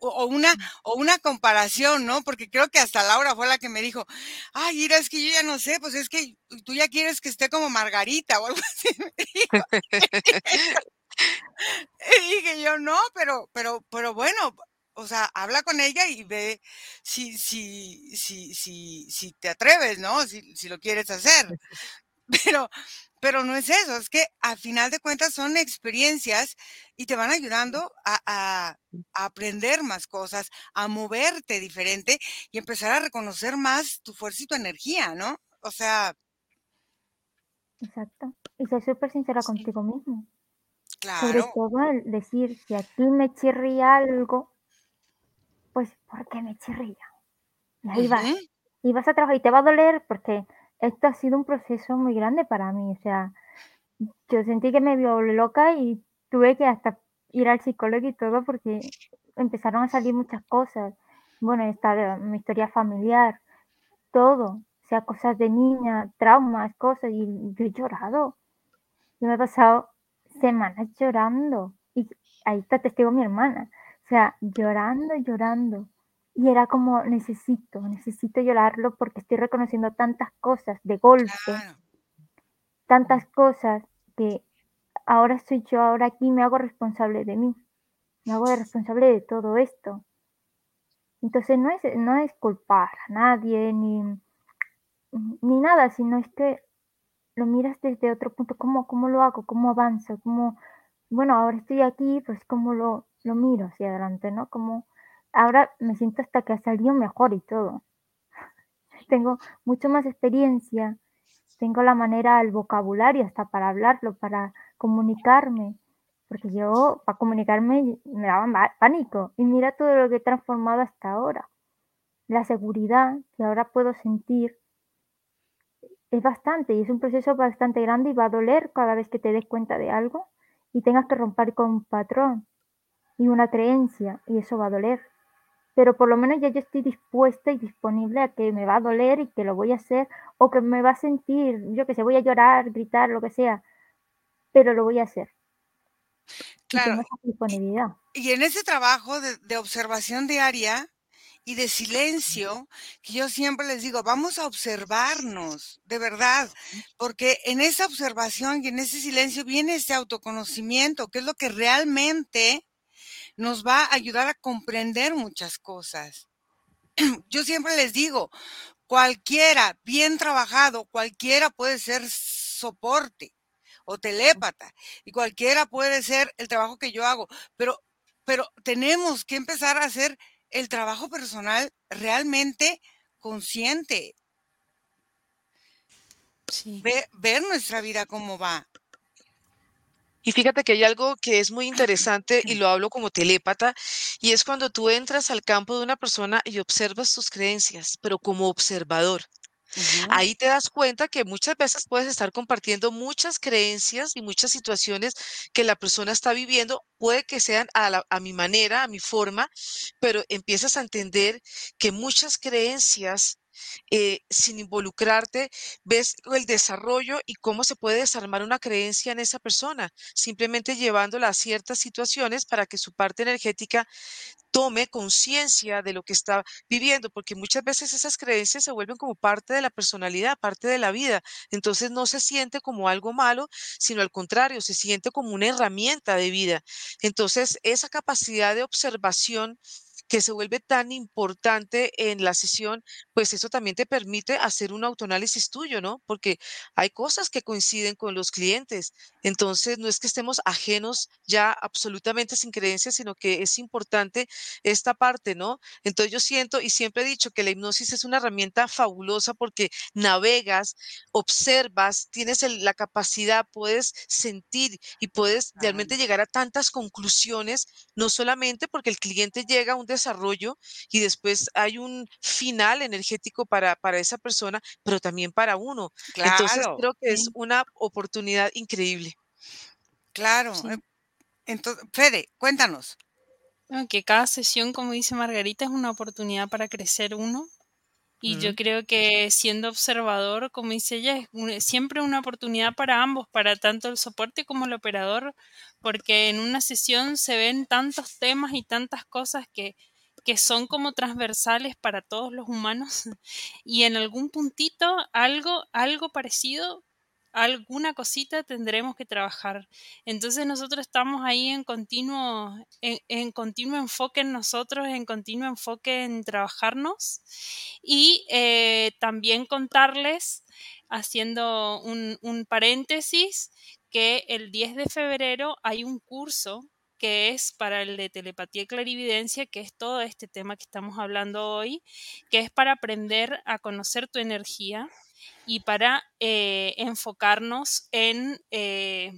o, una, o una comparación, ¿no? Porque creo que hasta Laura fue la que me dijo, ay, mira, es que yo ya no sé, pues es que tú ya quieres que esté como Margarita o algo así. y dije yo, no, pero, pero, pero o sea, habla con ella y ve si, si, si, si, si te atreves, ¿no? Si, si lo quieres hacer. Pero, pero no es eso, es que al final de cuentas son experiencias y te van ayudando a, aprender más cosas, a moverte diferente y empezar a reconocer más tu fuerza y tu energía, ¿no? O sea. Exacto. Y ser súper sincera contigo mismo. Claro. Sobre todo el decir, si aquí me chirría algo, pues ¿por qué me chirría? Y ahí vas. Y vas a trabajar y te va a doler porque esto ha sido un proceso muy grande para mí. O sea, yo sentí que me vio loca y tuve que hasta ir al psicólogo y todo porque empezaron a salir muchas cosas. Bueno, está mi historia familiar, todo, o sea, cosas de niña, traumas, cosas, y yo he llorado. Yo me he pasado semanas llorando y ahí está testigo mi hermana. O sea, llorando, llorando. Y era como, necesito, necesito llorarlo porque estoy reconociendo tantas cosas de golpe, tantas cosas que ahora soy yo, ahora aquí me hago responsable de mí, me hago responsable de todo esto. Entonces no es, no es culpar a nadie ni, ni nada, sino es que lo miras desde otro punto, ¿cómo, cómo lo hago? ¿Cómo avanzo? ¿Cómo, bueno, ahora estoy aquí, pues cómo lo, lo miro hacia adelante, ¿no? Como ahora me siento hasta que ha salido mejor y todo. Tengo mucho más experiencia, tengo la manera, el vocabulario hasta para hablarlo, para comunicarme, porque yo para comunicarme me daba pánico y mira todo lo que he transformado hasta ahora. La seguridad que ahora puedo sentir es bastante y es un proceso bastante grande y va a doler cada vez que te des cuenta de algo y tengas que romper con un patrón y una creencia y eso va a doler pero por lo menos ya yo estoy dispuesta y disponible a que me va a doler y que lo voy a hacer, o que me va a sentir, yo que sé, voy a llorar, gritar, lo que sea, pero lo voy a hacer. Claro. Y, disponibilidad. y en ese trabajo de, de observación diaria y de silencio, que yo siempre les digo, vamos a observarnos, de verdad, porque en esa observación y en ese silencio viene ese autoconocimiento, que es lo que realmente nos va a ayudar a comprender muchas cosas. Yo siempre les digo, cualquiera bien trabajado, cualquiera puede ser soporte o telépata y cualquiera puede ser el trabajo que yo hago, pero, pero tenemos que empezar a hacer el trabajo personal realmente consciente. ver nuestra vida cómo va. Y fíjate que hay algo que es muy interesante y lo hablo como telépata, y es cuando tú entras al campo de una persona y observas tus creencias, pero como observador. Ahí te das cuenta que muchas veces puedes estar compartiendo muchas creencias y muchas situaciones que la persona está viviendo, puede que sean a, a mi manera, a mi forma, pero empiezas a entender que muchas creencias eh, sin involucrarte, ves el desarrollo y cómo se puede desarmar una creencia en esa persona, simplemente llevándola a ciertas situaciones para que su parte energética tome conciencia de lo que está viviendo, porque muchas veces esas creencias se vuelven como parte de la personalidad, parte de la vida. Entonces no se siente como algo malo, sino al contrario, se siente como una herramienta de vida. Entonces, esa capacidad de observación que se vuelve tan importante en la sesión, pues eso también te permite hacer un autoanálisis tuyo, ¿no? Porque hay cosas que coinciden con los clientes. Entonces, no es que estemos ajenos ya absolutamente sin creencias, sino que es importante esta parte, ¿no? Entonces, yo siento y siempre he dicho que la hipnosis es una herramienta fabulosa porque navegas, observas, tienes la capacidad, puedes sentir y puedes realmente llegar a tantas conclusiones, no solamente porque el cliente llega a un desarrollo y después hay un final energético para, para esa persona, pero también para uno. Entonces creo que es una oportunidad increíble. Claro. Eh, entonces, Fede, cuéntanos. Que cada sesión, como dice Margarita, es una oportunidad para crecer uno. Y yo creo que siendo observador, como dice ella, es siempre una oportunidad para ambos, para tanto el soporte como el operador, porque en una sesión se ven tantos temas y tantas cosas que, que son como transversales para todos los humanos y en algún puntito algo, algo parecido alguna cosita tendremos que trabajar. Entonces nosotros estamos ahí en continuo, en, continuo enfoque en nosotros, en continuo enfoque en trabajarnos y eh, también contarles, haciendo un, un paréntesis, que el 10 de febrero hay un curso que es para el de telepatía y clarividencia, que es todo este tema que estamos hablando hoy, que es para aprender a conocer tu energía, y para eh, enfocarnos en eh,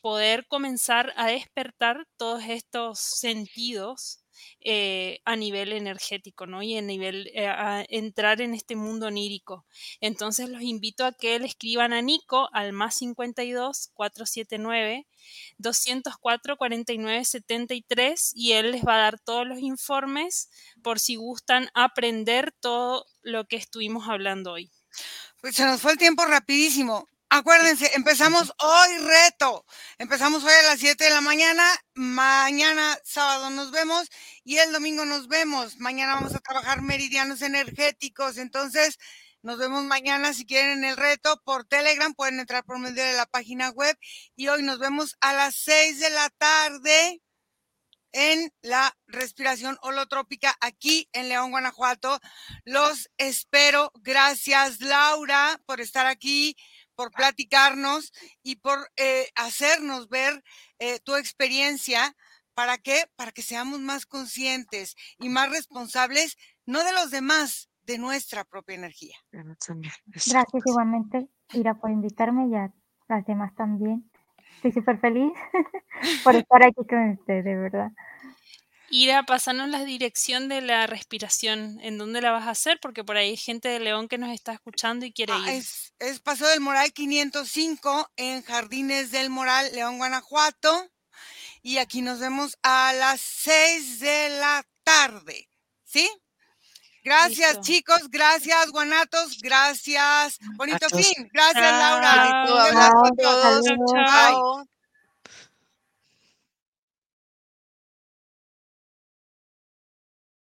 poder comenzar a despertar todos estos sentidos eh, a nivel energético, ¿no? Y a nivel, a entrar en este mundo onírico. Entonces los invito a que le escriban a Nico al más 52 479 204 49 73 y él les va a dar todos los informes por si gustan aprender todo lo que estuvimos hablando hoy. Pues se nos fue el tiempo rapidísimo. Acuérdense, empezamos hoy reto. Empezamos hoy a las 7 de la mañana. Mañana sábado nos vemos y el domingo nos vemos. Mañana vamos a trabajar meridianos energéticos. Entonces, nos vemos mañana si quieren el reto por Telegram. Pueden entrar por medio de la página web. Y hoy nos vemos a las 6 de la tarde en la respiración holotrópica aquí en León, Guanajuato. Los espero. Gracias, Laura, por estar aquí, por platicarnos y por eh, hacernos ver eh, tu experiencia. ¿Para qué? Para que seamos más conscientes y más responsables, no de los demás, de nuestra propia energía. Gracias igualmente, Ira, por invitarme y a las demás también. Estoy súper feliz por estar aquí con usted, de verdad. Ir a pasarnos la dirección de la respiración, ¿en dónde la vas a hacer? Porque por ahí hay gente de León que nos está escuchando y quiere ah, ir. Es, es Paso del Moral 505 en Jardines del Moral, León, Guanajuato. Y aquí nos vemos a las 6 de la tarde. ¿Sí? Gracias, chicos. Gracias, Guanatos. Gracias. Bonito fin. Gracias, Laura. Bonito, todos.